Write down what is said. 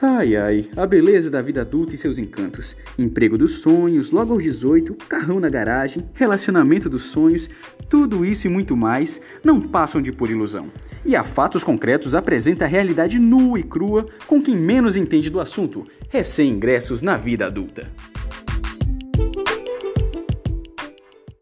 Ai ai, a beleza da vida adulta e seus encantos. Emprego dos sonhos, logo aos 18, carrão na garagem, relacionamento dos sonhos, tudo isso e muito mais não passam de pura ilusão. E a Fatos Concretos apresenta a realidade nua e crua com quem menos entende do assunto, recém-ingressos na vida adulta.